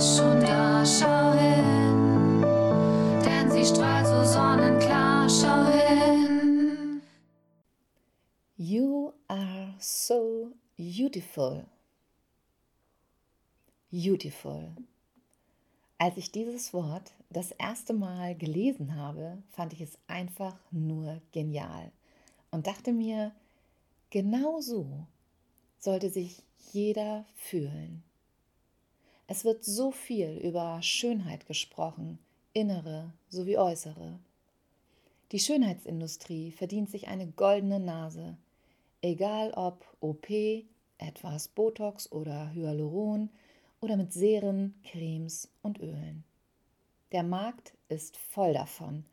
schon da, schau hin. Denn sie strahlt so sonnenklar, schau hin. You are so beautiful. Beautiful. Als ich dieses Wort das erste Mal gelesen habe, fand ich es einfach nur genial und dachte mir, genau so sollte sich jeder fühlen. Es wird so viel über Schönheit gesprochen, innere sowie äußere. Die Schönheitsindustrie verdient sich eine goldene Nase, egal ob OP, etwas Botox oder Hyaluron, oder mit Serien, Cremes und Ölen. Der Markt ist voll davon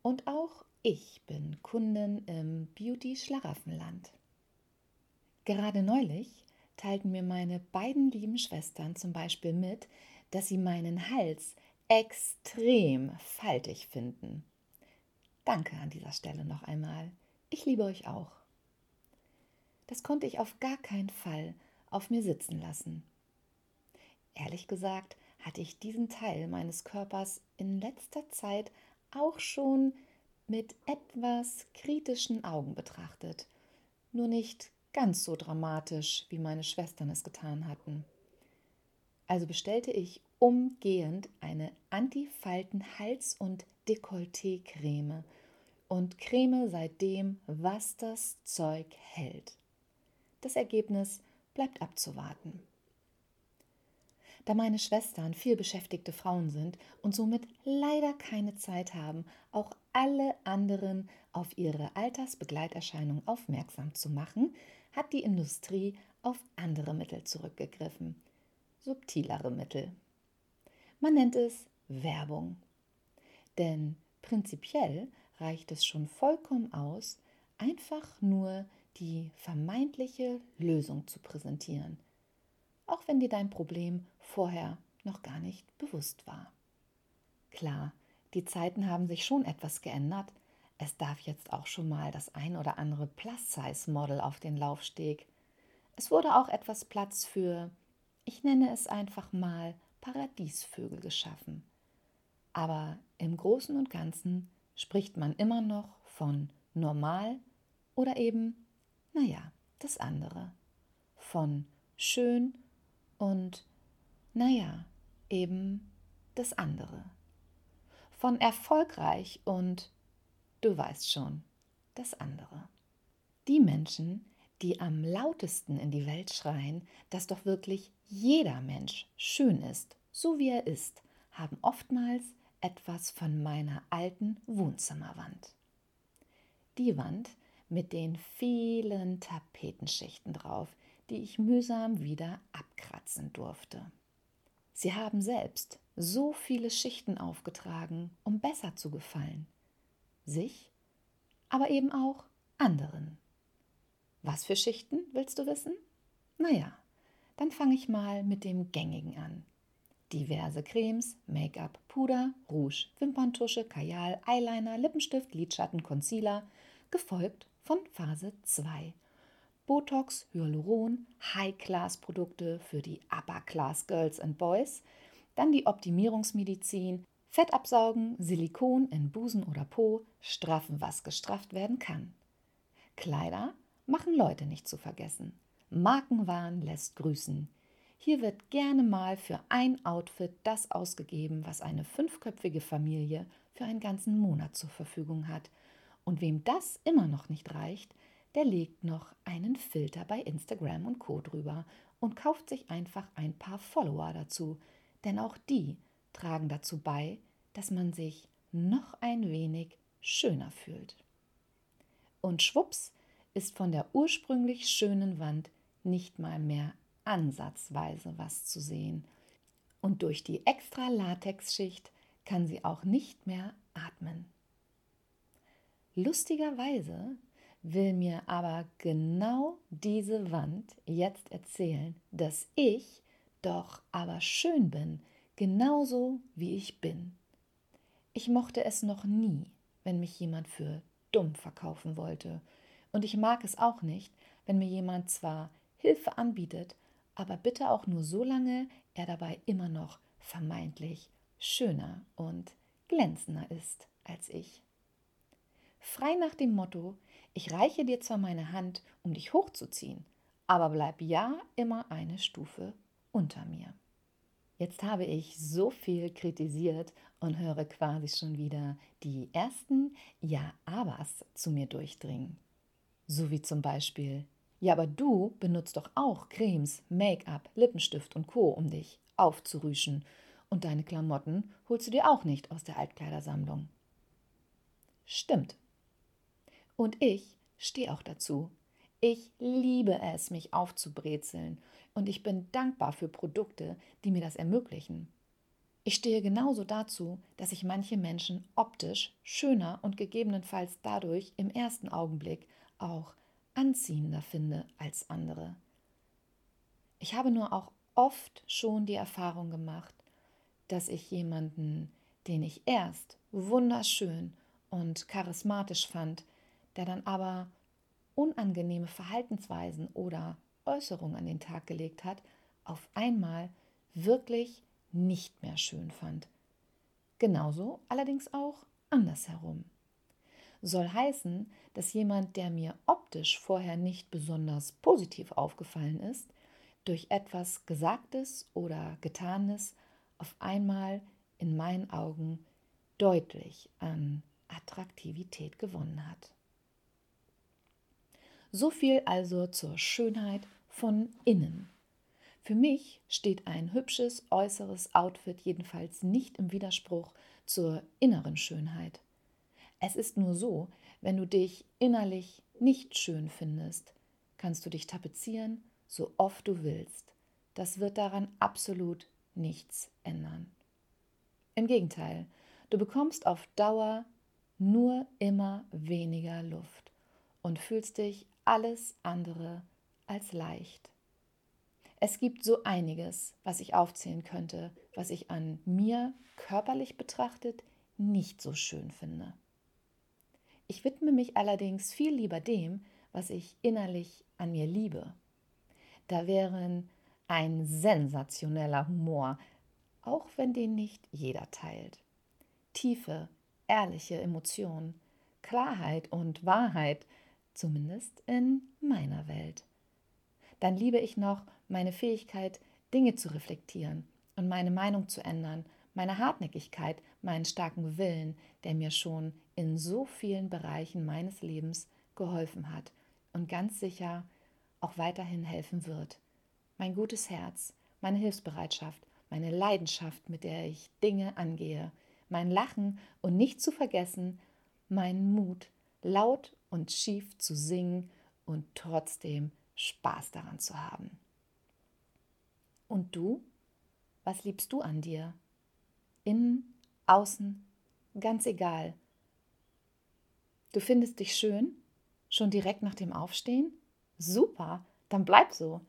und auch ich bin Kundin im Beauty-Schlaraffenland. Gerade neulich teilten mir meine beiden lieben Schwestern zum Beispiel mit, dass sie meinen Hals extrem faltig finden. Danke an dieser Stelle noch einmal. Ich liebe euch auch. Das konnte ich auf gar keinen Fall auf mir sitzen lassen. Ehrlich gesagt hatte ich diesen Teil meines Körpers in letzter Zeit auch schon mit etwas kritischen Augen betrachtet, nur nicht ganz so dramatisch, wie meine Schwestern es getan hatten. Also bestellte ich umgehend eine Antifalten-Hals- und Dekolleté-Creme und creme seitdem, was das Zeug hält. Das Ergebnis bleibt abzuwarten. Da meine Schwestern viel beschäftigte Frauen sind und somit leider keine Zeit haben, auch alle anderen auf ihre Altersbegleiterscheinung aufmerksam zu machen, hat die Industrie auf andere Mittel zurückgegriffen. Subtilere Mittel. Man nennt es Werbung. Denn prinzipiell reicht es schon vollkommen aus, einfach nur die vermeintliche Lösung zu präsentieren auch wenn dir dein Problem vorher noch gar nicht bewusst war. Klar, die Zeiten haben sich schon etwas geändert. Es darf jetzt auch schon mal das ein oder andere Plus-Size-Model auf den Laufsteg. Es wurde auch etwas Platz für, ich nenne es einfach mal, Paradiesvögel geschaffen. Aber im Großen und Ganzen spricht man immer noch von normal oder eben, naja, das andere. Von schön und, naja, eben das andere. Von erfolgreich und, du weißt schon, das andere. Die Menschen, die am lautesten in die Welt schreien, dass doch wirklich jeder Mensch schön ist, so wie er ist, haben oftmals etwas von meiner alten Wohnzimmerwand. Die Wand mit den vielen Tapetenschichten drauf, die ich mühsam wieder abkratzen durfte. Sie haben selbst so viele Schichten aufgetragen, um besser zu gefallen. Sich, aber eben auch anderen. Was für Schichten, willst du wissen? Naja, dann fange ich mal mit dem gängigen an. Diverse Cremes, Make-up, Puder, Rouge, Wimperntusche, Kajal, Eyeliner, Lippenstift, Lidschatten, Concealer, gefolgt von Phase 2 Botox, Hyaluron, High-Class-Produkte für die Upper-Class Girls and Boys, dann die Optimierungsmedizin, Fett absaugen, Silikon in Busen oder Po, straffen, was gestrafft werden kann. Kleider machen Leute nicht zu vergessen. Markenwahn lässt grüßen. Hier wird gerne mal für ein Outfit das ausgegeben, was eine fünfköpfige Familie für einen ganzen Monat zur Verfügung hat. Und wem das immer noch nicht reicht, der legt noch einen Filter bei Instagram und Co drüber und kauft sich einfach ein paar Follower dazu, denn auch die tragen dazu bei, dass man sich noch ein wenig schöner fühlt. Und schwupps ist von der ursprünglich schönen Wand nicht mal mehr ansatzweise was zu sehen. Und durch die extra Latexschicht kann sie auch nicht mehr atmen. Lustigerweise will mir aber genau diese Wand jetzt erzählen, dass ich doch aber schön bin, genauso wie ich bin. Ich mochte es noch nie, wenn mich jemand für dumm verkaufen wollte, und ich mag es auch nicht, wenn mir jemand zwar Hilfe anbietet, aber bitte auch nur so lange er dabei immer noch vermeintlich schöner und glänzender ist als ich. Frei nach dem Motto, ich reiche dir zwar meine Hand, um dich hochzuziehen, aber bleib ja immer eine Stufe unter mir. Jetzt habe ich so viel kritisiert und höre quasi schon wieder die ersten Ja-Abers zu mir durchdringen. So wie zum Beispiel, ja, aber du benutzt doch auch Cremes, Make-up, Lippenstift und Co., um dich aufzurüschen. Und deine Klamotten holst du dir auch nicht aus der Altkleidersammlung. Stimmt. Und ich stehe auch dazu. Ich liebe es, mich aufzubrezeln und ich bin dankbar für Produkte, die mir das ermöglichen. Ich stehe genauso dazu, dass ich manche Menschen optisch schöner und gegebenenfalls dadurch im ersten Augenblick auch anziehender finde als andere. Ich habe nur auch oft schon die Erfahrung gemacht, dass ich jemanden, den ich erst wunderschön und charismatisch fand, der dann aber unangenehme Verhaltensweisen oder Äußerungen an den Tag gelegt hat, auf einmal wirklich nicht mehr schön fand. Genauso allerdings auch andersherum. Soll heißen, dass jemand, der mir optisch vorher nicht besonders positiv aufgefallen ist, durch etwas Gesagtes oder Getanes auf einmal in meinen Augen deutlich an Attraktivität gewonnen hat. So viel also zur Schönheit von innen. Für mich steht ein hübsches äußeres Outfit jedenfalls nicht im Widerspruch zur inneren Schönheit. Es ist nur so, wenn du dich innerlich nicht schön findest, kannst du dich tapezieren, so oft du willst. Das wird daran absolut nichts ändern. Im Gegenteil, du bekommst auf Dauer nur immer weniger Luft und fühlst dich alles andere als leicht. Es gibt so einiges, was ich aufzählen könnte, was ich an mir körperlich betrachtet nicht so schön finde. Ich widme mich allerdings viel lieber dem, was ich innerlich an mir liebe. Da wären ein sensationeller Humor, auch wenn den nicht jeder teilt. Tiefe, ehrliche Emotionen, Klarheit und Wahrheit, zumindest in meiner Welt dann liebe ich noch meine Fähigkeit, Dinge zu reflektieren und meine Meinung zu ändern, meine Hartnäckigkeit, meinen starken Willen, der mir schon in so vielen Bereichen meines Lebens geholfen hat und ganz sicher auch weiterhin helfen wird. Mein gutes Herz, meine Hilfsbereitschaft, meine Leidenschaft, mit der ich Dinge angehe, mein Lachen und nicht zu vergessen, meinen Mut, laut und schief zu singen und trotzdem Spaß daran zu haben. Und du? Was liebst du an dir? Innen, außen, ganz egal. Du findest dich schön? Schon direkt nach dem Aufstehen? Super, dann bleib so.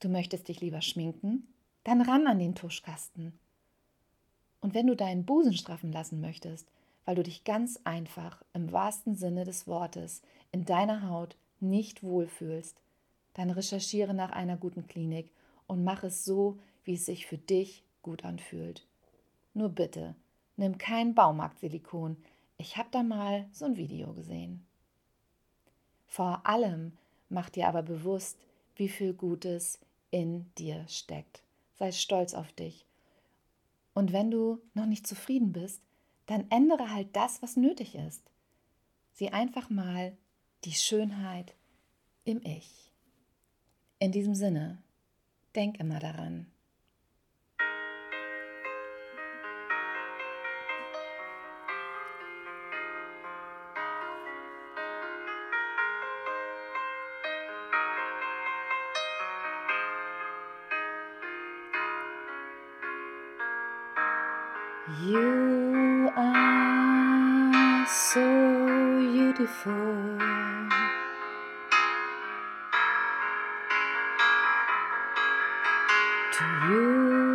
Du möchtest dich lieber schminken? Dann ran an den Tuschkasten. Und wenn du deinen Busen straffen lassen möchtest, weil du dich ganz einfach im wahrsten Sinne des Wortes in deiner Haut nicht wohlfühlst, dann recherchiere nach einer guten Klinik und mach es so, wie es sich für dich gut anfühlt. Nur bitte, nimm kein Baumarktsilikon. Ich habe da mal so ein Video gesehen. Vor allem mach dir aber bewusst, wie viel Gutes in dir steckt. Sei stolz auf dich. Und wenn du noch nicht zufrieden bist, dann ändere halt das, was nötig ist. Sieh einfach mal die Schönheit im Ich. In diesem Sinne, denk immer daran. You are so beautiful. to you.